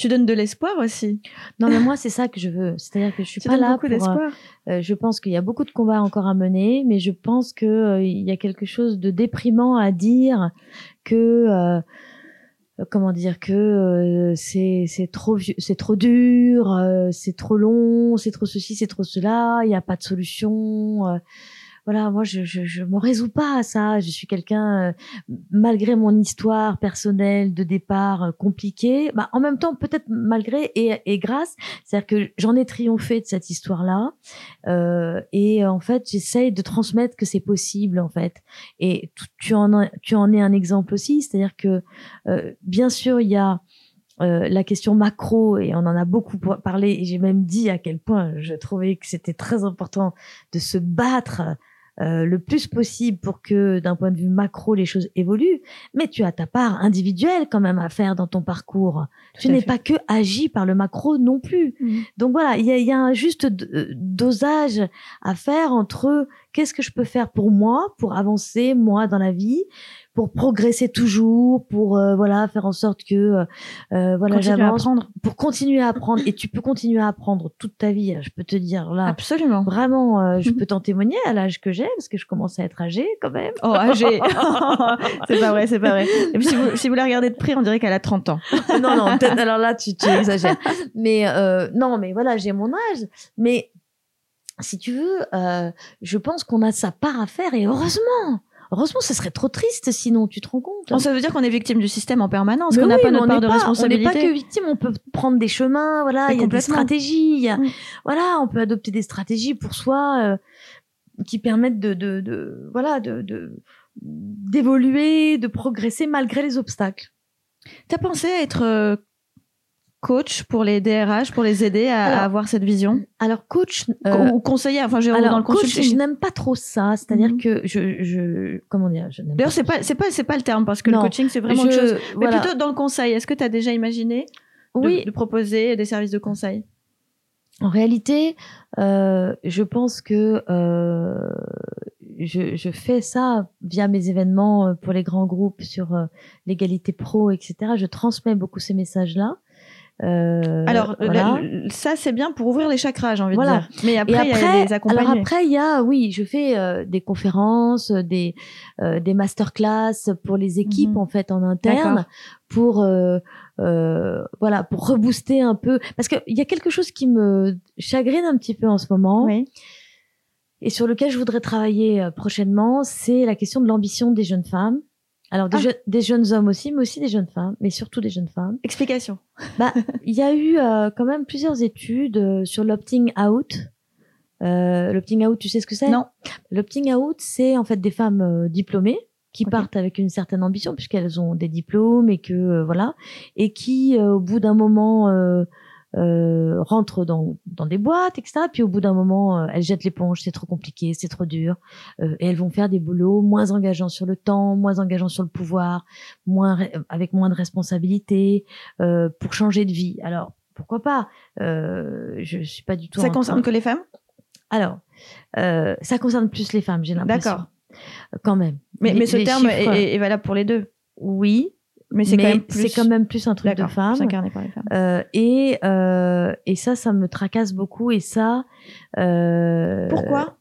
tu donnes de l'espoir aussi. Non, mais moi, c'est ça que je veux. C'est-à-dire que je suis pas là beaucoup d'espoir. Euh, je pense qu'il y a beaucoup de combats encore à mener, mais je pense que euh, il y a quelque chose de déprimant à dire que euh, comment dire que c'est c'est trop c'est trop dur, c'est trop long, c'est trop ceci, c'est trop cela, il n'y a pas de solution voilà, moi je, je, je me résous pas à ça. Je suis quelqu'un, euh, malgré mon histoire personnelle de départ euh, compliquée, bah, en même temps peut-être malgré et, et grâce, c'est-à-dire que j'en ai triomphé de cette histoire-là. Euh, et en fait, j'essaye de transmettre que c'est possible en fait. Et tu en tu en es un exemple aussi, c'est-à-dire que bien sûr il y a la question macro, et on en a beaucoup parlé, et j'ai même dit à quel point je trouvais que c'était très important de se battre euh, le plus possible pour que d'un point de vue macro les choses évoluent, mais tu as ta part individuelle quand même à faire dans ton parcours. Tout tu n'es pas que agi par le macro non plus. Mhm. Donc voilà, il y a, y a un juste d- dosage à faire entre qu'est-ce que je peux faire pour moi, pour avancer moi dans la vie, pour progresser toujours, pour euh, voilà faire en sorte que euh, euh, voilà j'avance, pour continuer à apprendre. Et tu peux continuer à apprendre toute ta vie. Je peux te dire là, Absolument. vraiment, euh, je *laughs* peux t'en témoigner à l'âge que j'ai parce que je commence à être âgée quand même. Oh, âgée. *laughs* *laughs* c'est pas vrai, c'est pas vrai. Et puis, si vous, si vous la regardez de près, on dirait qu'elle a 30 ans. non, non, peut-être, alors là, tu, tu exagères. Mais euh, non, mais voilà, j'ai mon âge. Mais si tu veux, euh, je pense qu'on a sa part à faire et heureusement. Heureusement, ce serait trop triste sinon, tu te rends compte? Bon, ça veut dire qu'on est victime du système en permanence, qu'on n'a oui, pas notre part de pas- responsabilité. On n'est pas que victime, on peut prendre des chemins, voilà, il y a des stratégies, a- Mm. voilà, on peut adopter des stratégies pour soi euh, qui permettent de, de, de voilà, de, de d'évoluer, de progresser malgré les obstacles. T'as pensé à être euh, coach pour les DRH, pour les aider à, avoir cette vision Alors coach, euh, Ou conseiller, enfin, j'ai dans le coach, je n'aime pas trop ça. C'est-à-dire Mhm. que je, je, comment dire, je n'aime D'ailleurs, c'est pas, c'est pas, c'est pas le terme parce que Non. le coaching, c'est vraiment Je- autre chose. Mais voilà. plutôt dans le conseil. Est-ce que tu as déjà imaginé de, Oui, de proposer des services de conseil? En réalité, euh, je pense que euh, je, je fais ça via mes événements euh, pour les grands groupes sur euh, l'égalité pro, etc. Je transmets beaucoup ces messages-là. Euh, Alors, voilà. le- le- ça, c'est bien pour ouvrir les chakras, j'ai envie Voilà. de dire. Mais après, il y a les accompagner. alors après, il y a, oui, je fais euh, des conférences, des euh, des masterclass pour les équipes Mhm. en fait en interne, pour euh, euh, voilà, pour rebooster un peu, parce qu'il y a quelque chose qui me chagrine un petit peu en ce moment oui. et sur lequel je voudrais travailler euh, prochainement, c'est la question de l'ambition des jeunes femmes. Alors des, Ah. je- des jeunes hommes aussi, mais aussi des jeunes femmes, mais surtout des jeunes femmes. Explication. Bah, *laughs* il y a eu euh, quand même plusieurs études euh, sur l'opting out. Euh, l'opting out, tu sais ce que c'est? Non. L'opting out, c'est en fait des femmes euh, diplômées qui partent avec une certaine ambition puisqu'elles ont des diplômes et que euh, voilà et qui euh, au bout d'un moment euh, euh, rentrent dans, dans des boîtes etc puis au bout d'un moment euh, elles jettent l'éponge c'est trop compliqué c'est trop dur. Euh, et elles vont faire des boulots moins engageants sur le temps moins engageants sur le pouvoir moins re- avec moins de responsabilités euh, pour changer de vie. Alors pourquoi pas? Euh, je suis pas du tout Ça concerne train- que les femmes? Alors euh, ça concerne plus les femmes j'ai l'impression. D'accord. quand même. Mais, Les- mais ce terme est, chiffres- est- est valable pour les deux? oui, Mais c'est quand même plus. quand même plus un truc de femme. plus incarné par les femmes. Euh, et euh, et ça, ça me tracasse beaucoup. Et ça. euh, Pourquoi?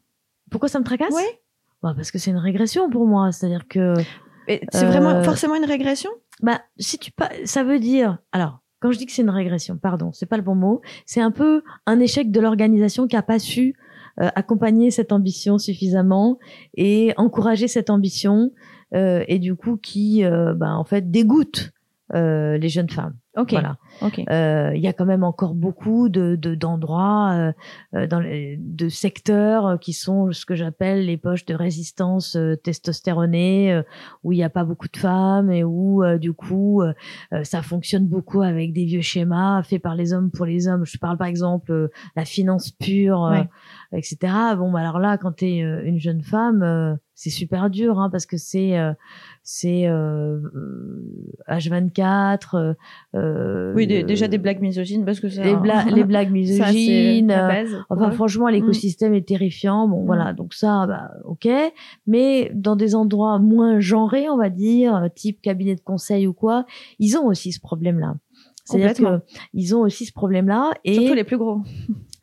Pourquoi ça me tracasse? Oui. Bah, parce que c'est une régression pour moi. C'est-à-dire que C'est vraiment Euh, forcément une régression? Bah si tu pas, ça veut dire alors. Quand je dis que c'est une régression, pardon, c'est pas le bon mot. C'est un peu un échec de l'organisation qui a pas su euh, accompagner cette ambition suffisamment et encourager cette ambition et du coup qui, euh, bah, en fait, dégoûte euh, les jeunes femmes. Ok. Voilà. Ok. Euh, Il y a quand même encore beaucoup de de- d'endroits, euh, euh, dans les, de secteurs euh, qui sont ce que j'appelle les poches de résistance euh, testostéronée, euh, où il n'y a pas beaucoup de femmes et où euh, du coup euh, euh, ça fonctionne beaucoup avec des vieux schémas faits par les hommes pour les hommes. Je parle par exemple euh, la finance pure, euh, Ouais. etc. Bon, bah alors là, quand tu es une jeune femme, euh, c'est super dur hein, parce que c'est euh, c'est euh, euh, H24. euh, euh, Oui, dé- le- déjà des blagues misogynes parce que ça. les, bla- les blagues *laughs* ça, c'est misogynes. euh, base pour Enfin, franchement, l'écosystème est terrifiant. Bon, Mm. voilà, donc ça, bah, ok. Mais dans des endroits moins genrés, on va dire, euh, type cabinet de conseil ou quoi, ils ont aussi ce problème-là. C'est-à-dire Complètement. que ils ont aussi ce problème-là et Surtout les plus gros.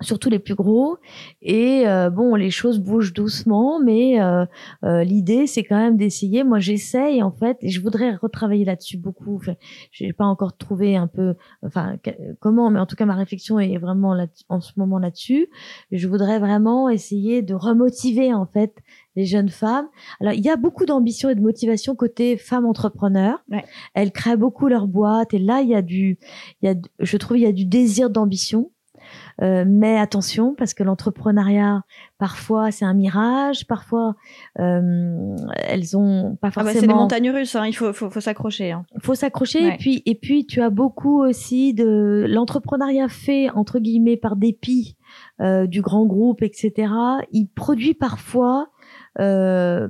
Surtout les plus gros. Et euh, bon, les choses bougent doucement, mais euh, euh, l'idée, c'est quand même d'essayer. Moi, j'essaye en fait, et je voudrais retravailler là-dessus beaucoup. Enfin, j'ai pas encore trouvé un peu, enfin, comment, mais en tout cas, ma réflexion est vraiment là, en ce moment là-dessus. Je voudrais vraiment essayer de remotiver en fait les jeunes femmes. Alors, il y a beaucoup d'ambition et de motivation côté femmes entrepreneurs. Ouais. Elles créent beaucoup leur boîte, et là, il y a du, il y a, je trouve, il y a du désir d'ambition. Euh, mais attention, parce que l'entrepreneuriat, parfois, c'est un mirage, parfois, euh, elles ont pas Ah bah, forcément. c'est des montagnes russes, hein. il faut, faut, faut s'accrocher. Hein. faut s'accrocher. Ouais. Et puis, et puis, tu as beaucoup aussi de l'entrepreneuriat fait entre guillemets par dépit euh, du grand groupe, etc. Il produit parfois euh,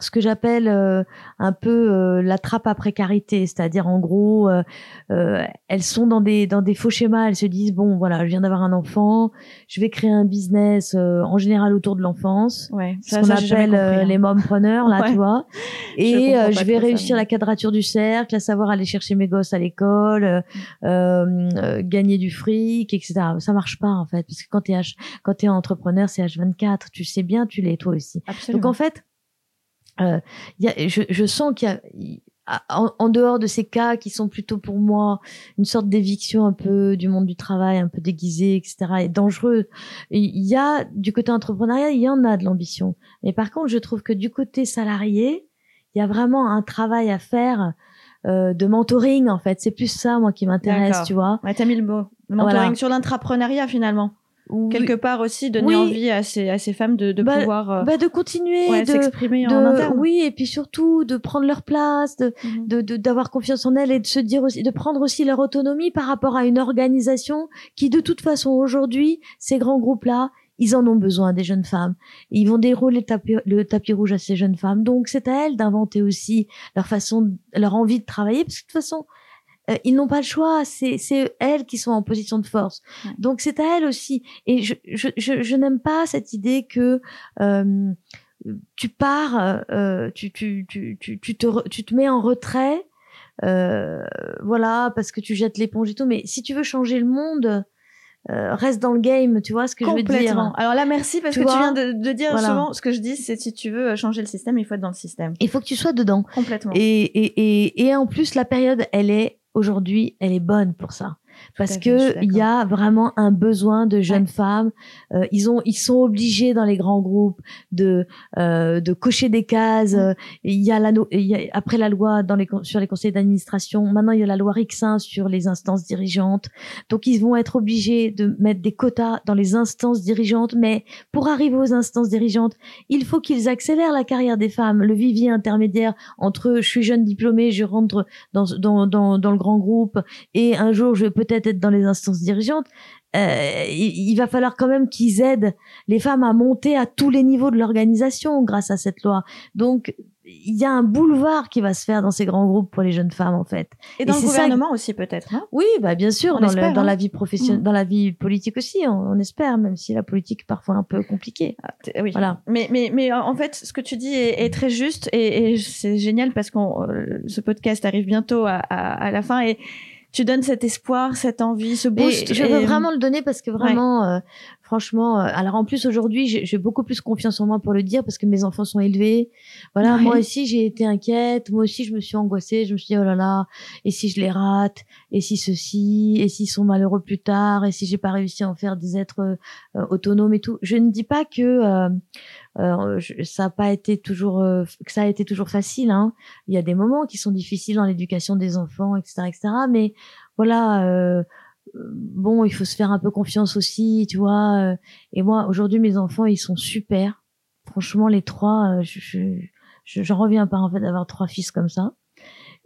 ce que j'appelle euh, un peu euh, la trappe à précarité, c'est-à-dire en gros, euh, euh, elles sont dans des dans des faux schémas, elles se disent bon voilà, je viens d'avoir un enfant, je vais créer un business euh, en général autour de l'enfance, Ouais, ce qu'on appelle euh, les mompreneurs là, *laughs* Ouais. tu vois, Je et euh, pas je, vais réussir la quadrature du cercle, à savoir aller chercher mes gosses à l'école, gagner du fric, etc. Ça marche pas en fait, parce que quand t'es H- quand t'es entrepreneur, c'est H24, tu sais bien, tu l'es toi aussi. Absolument. Donc en fait, euh, y a, je, je sens qu'il y a, en, en dehors de ces cas qui sont plutôt pour moi une sorte d'éviction un peu du monde du travail, un peu déguisée, etc., et dangereux, il y a du côté entrepreneuriat, il y en a de l'ambition. Mais par contre, je trouve que du côté salarié, il y a vraiment un travail à faire euh, de mentoring en fait. C'est plus ça moi qui m'intéresse, tu vois. Ouais, t'as mis le mot. Le mentoring Voilà. sur l'intrapreneuriat finalement. Ou- Quelque part aussi donner Oui. envie à ces, à ces femmes de, de Bah, pouvoir euh, bah, de continuer, ouais, de, s'exprimer de- en interne. oui, et puis surtout de prendre leur place, de, de de- d'avoir confiance en elles et de se dire aussi de prendre aussi leur autonomie par rapport à une organisation qui de toute façon aujourd'hui ces grands groupes là ils en ont besoin des jeunes femmes ils vont dérouler le tapis, le tapis rouge à ces jeunes femmes donc c'est à elles d'inventer aussi leur façon leur envie de travailler parce que de toute façon euh, ils n'ont pas le choix, c'est elles qui sont en position de force. Ouais. Donc c'est à elles aussi. Et je je je, je n'aime pas cette idée que euh, tu pars, euh, tu, tu, tu, tu, te, re- tu te mets en retrait, euh, voilà, parce que tu jettes l'éponge et tout. Mais si tu veux changer le monde, euh, reste dans le game, tu vois ce que je veux dire? Alors là, merci parce Tu que tu viens de, de dire Voilà. souvent ce que je dis, c'est si tu veux changer le système, il faut être dans le système. Il faut que tu sois dedans. Complètement. Et, et, et, et en plus, la période, elle est aujourd'hui, elle est bonne pour ça. Parce que il y a vraiment un besoin de jeunes femmes. Euh, ils ont, ils sont obligés dans les grands groupes de euh, de cocher des cases. Mm. Euh, Il y a la, il y a, après la loi dans les sur les conseils d'administration. Maintenant, il y a la loi Rixin sur les instances dirigeantes. Donc, ils vont être obligés de mettre des quotas dans les instances dirigeantes. Mais pour arriver aux instances dirigeantes, il faut qu'ils accélèrent la carrière des femmes, le vivier intermédiaire entre je suis jeune diplômée, je rentre dans, dans, dans, dans le grand groupe et un jour je vais peut-être être dans les instances dirigeantes. Euh, il, il va falloir quand même qu'ils aident les femmes à monter à tous les niveaux de l'organisation grâce à cette loi. Donc il y a un boulevard qui va se faire dans ces grands groupes pour les jeunes femmes en fait. Et dans et le ça- gouvernement aussi peut-être. hein? Oui, bah bien sûr, On dans, espère, le, dans hein. la vie professionnelle, Mm. dans la vie politique aussi, on, on espère, même si la politique est parfois un peu compliquée. Ah, oui. Voilà. Mais, mais, mais en fait, ce que tu dis est, est très juste et, et c'est génial parce que ce podcast arrive bientôt à, à, à la fin et tu donnes cet espoir, cette envie, ce Et boost. je et- veux vraiment le donner parce que vraiment, euh, franchement, euh, alors en plus aujourd'hui, j'ai beaucoup plus confiance en moi pour le dire parce que mes enfants sont élevés. Voilà, Ouais. moi aussi j'ai été inquiète, moi aussi je me suis angoissée, je me suis dit oh là là, et si je les rate, et si ceci, et s'ils sont malheureux plus tard, et si j'ai pas réussi à en faire des êtres euh, autonomes et tout? Je ne dis pas que euh, euh, je- ça a pas été toujours, euh, que ça a été toujours facile. Hein. Il y a des moments qui sont difficiles dans l'éducation des enfants, etc., etc. Mais voilà. Euh, bon, il faut se faire un peu confiance aussi, tu vois. euh, Et moi, aujourd'hui, mes enfants, ils sont super. Franchement, les trois, euh, je, je, je- j'en reviens pas en fait d'avoir trois fils comme ça.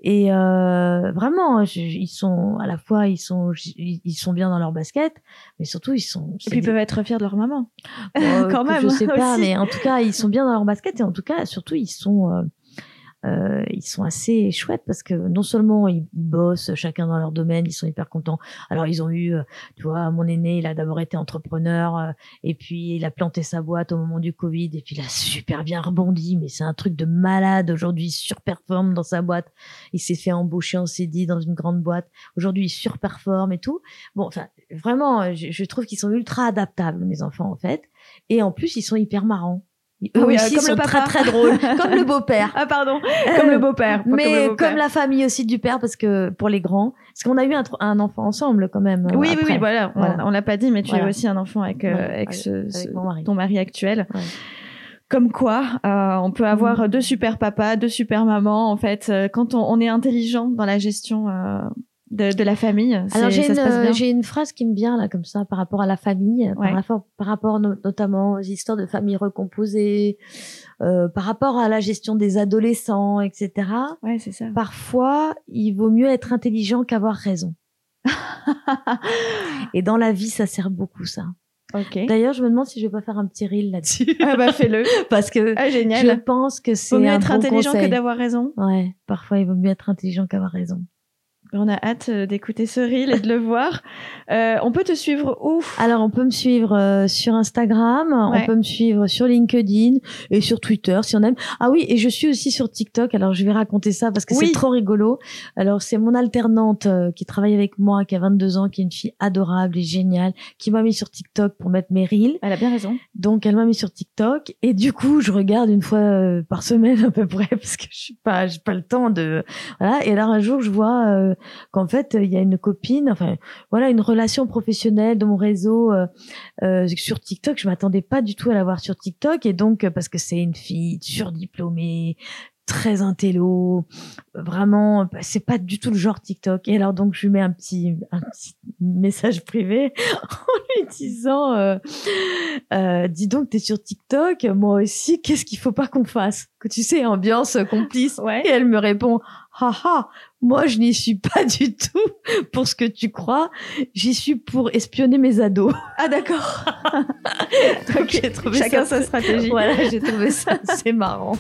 Et euh, vraiment, je- ils sont à la fois, ils sont, ils sont bien dans leur basket, mais surtout ils sont. Et puis ils des- peuvent être fiers de leur maman. euh, *laughs* quand même, Je sais pas, aussi. mais en tout cas, ils sont bien dans leur basket et en tout cas, surtout, ils sont, euh, euh, ils sont assez chouettes parce que non seulement ils, bossent chacun dans leur domaine, ils sont hyper contents. Alors ils ont eu, euh, tu vois, mon aîné, il a d'abord été entrepreneur euh, et puis il a planté sa boîte au moment du Covid et puis il a super bien rebondi, mais c'est un truc de malade. Aujourd'hui, il surperforme dans sa boîte. Il s'est fait embaucher en CD dans une grande boîte. Aujourd'hui, il surperforme et tout. Bon, enfin, vraiment, je, je trouve qu'ils sont ultra adaptables, mes enfants, en fait. Et en plus, ils sont hyper marrants. Eux Ah oui, euh, aussi comme sont le très papa. très drôles, *laughs* comme le beau-père. Ah pardon, comme le beau-père. Mais comme, comme, la famille aussi du père, parce que pour les grands, parce qu'on a eu un, un enfant ensemble quand même. euh, Oui, oui, après. oui, voilà. on- Voilà. On, l'a pas dit, mais tu Voilà. as aussi un enfant avec, euh, avec, ce, avec ce- mon mari. ton mari actuel. Ouais. Comme quoi, euh, on peut avoir Mhm. deux super papas, deux super mamans. En fait, euh, quand on, on est intelligent dans la gestion euh, de, de la famille, Alors j'ai une, une phrase qui me vient là comme ça par rapport à la famille, Ouais. par, rapport, par rapport no- notamment aux histoires de familles recomposées, euh, par rapport à la gestion des adolescents, etc. Ouais, c'est ça. Parfois, il vaut mieux être intelligent qu'avoir raison. *laughs* Et dans la vie, ça sert beaucoup ça. D'ailleurs, je me demande si je vais pas faire un petit reel là-dessus. *laughs* ah bah fais-le. *laughs* Parce que ah, génial. je pense que c'est Vaut mieux un être bon intelligent conseil. que d'avoir raison. Ouais, parfois il vaut mieux être intelligent qu'avoir raison. On a hâte euh, d'écouter ce reel et de le voir. Euh, on peut te suivre où? Alors, on peut me suivre euh, sur Instagram, Ouais. on peut me suivre sur LinkedIn et sur Twitter si on aime. Ah oui, et je suis aussi sur TikTok. Alors, je vais raconter ça parce que Oui. c'est trop rigolo. Alors, c'est mon alternante euh, qui travaille avec moi, qui a 22 ans, qui est une fille adorable et géniale, qui m'a mis sur TikTok pour mettre mes reels. Elle a bien raison. Donc, elle m'a mis sur TikTok et du coup, je regarde une fois euh, par semaine *laughs* à peu près parce que je suis pas, j'ai pas le temps de voilà. Et alors un jour, je vois euh, qu'en fait, il y a une copine, enfin voilà, une relation professionnelle de mon réseau euh, euh, sur TikTok. Je m'attendais pas du tout à la voir sur TikTok et donc euh, parce que c'est une fille surdiplômée très intello, vraiment, c'est pas du tout le genre TikTok. Et alors donc je lui mets un petit, un petit message privé *laughs* en lui disant, euh, euh, dis donc t'es sur TikTok, moi aussi, qu'est-ce qu'il faut pas qu'on fasse? Que tu sais, ambiance complice. Ouais. Et elle me répond, haha, moi je n'y suis pas du tout pour ce que tu crois, j'y suis pour espionner mes ados. Ah d'accord. *laughs* Donc, j'ai trouvé Chacun ça sa stratégie. Voilà, j'ai trouvé ça assez marrant.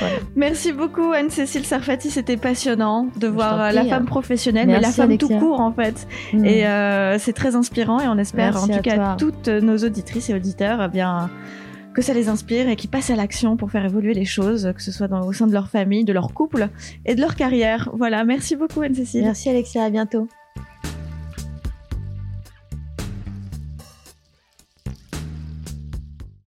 Voilà. Merci beaucoup Anne-Cécile Sarfati, c'était passionnant de voir euh, prie. la femme professionnelle, mais la Merci, femme tout court en fait. Mm. Et euh, c'est très inspirant et on espère Merci en tout cas toi. toutes nos auditrices et auditeurs eh bien que ça les inspire et qu'ils passent à l'action pour faire évoluer les choses, que ce soit au sein de leur famille, de leur couple et de leur carrière. Voilà, merci beaucoup Anne-Cécile. Merci Alexia, à bientôt.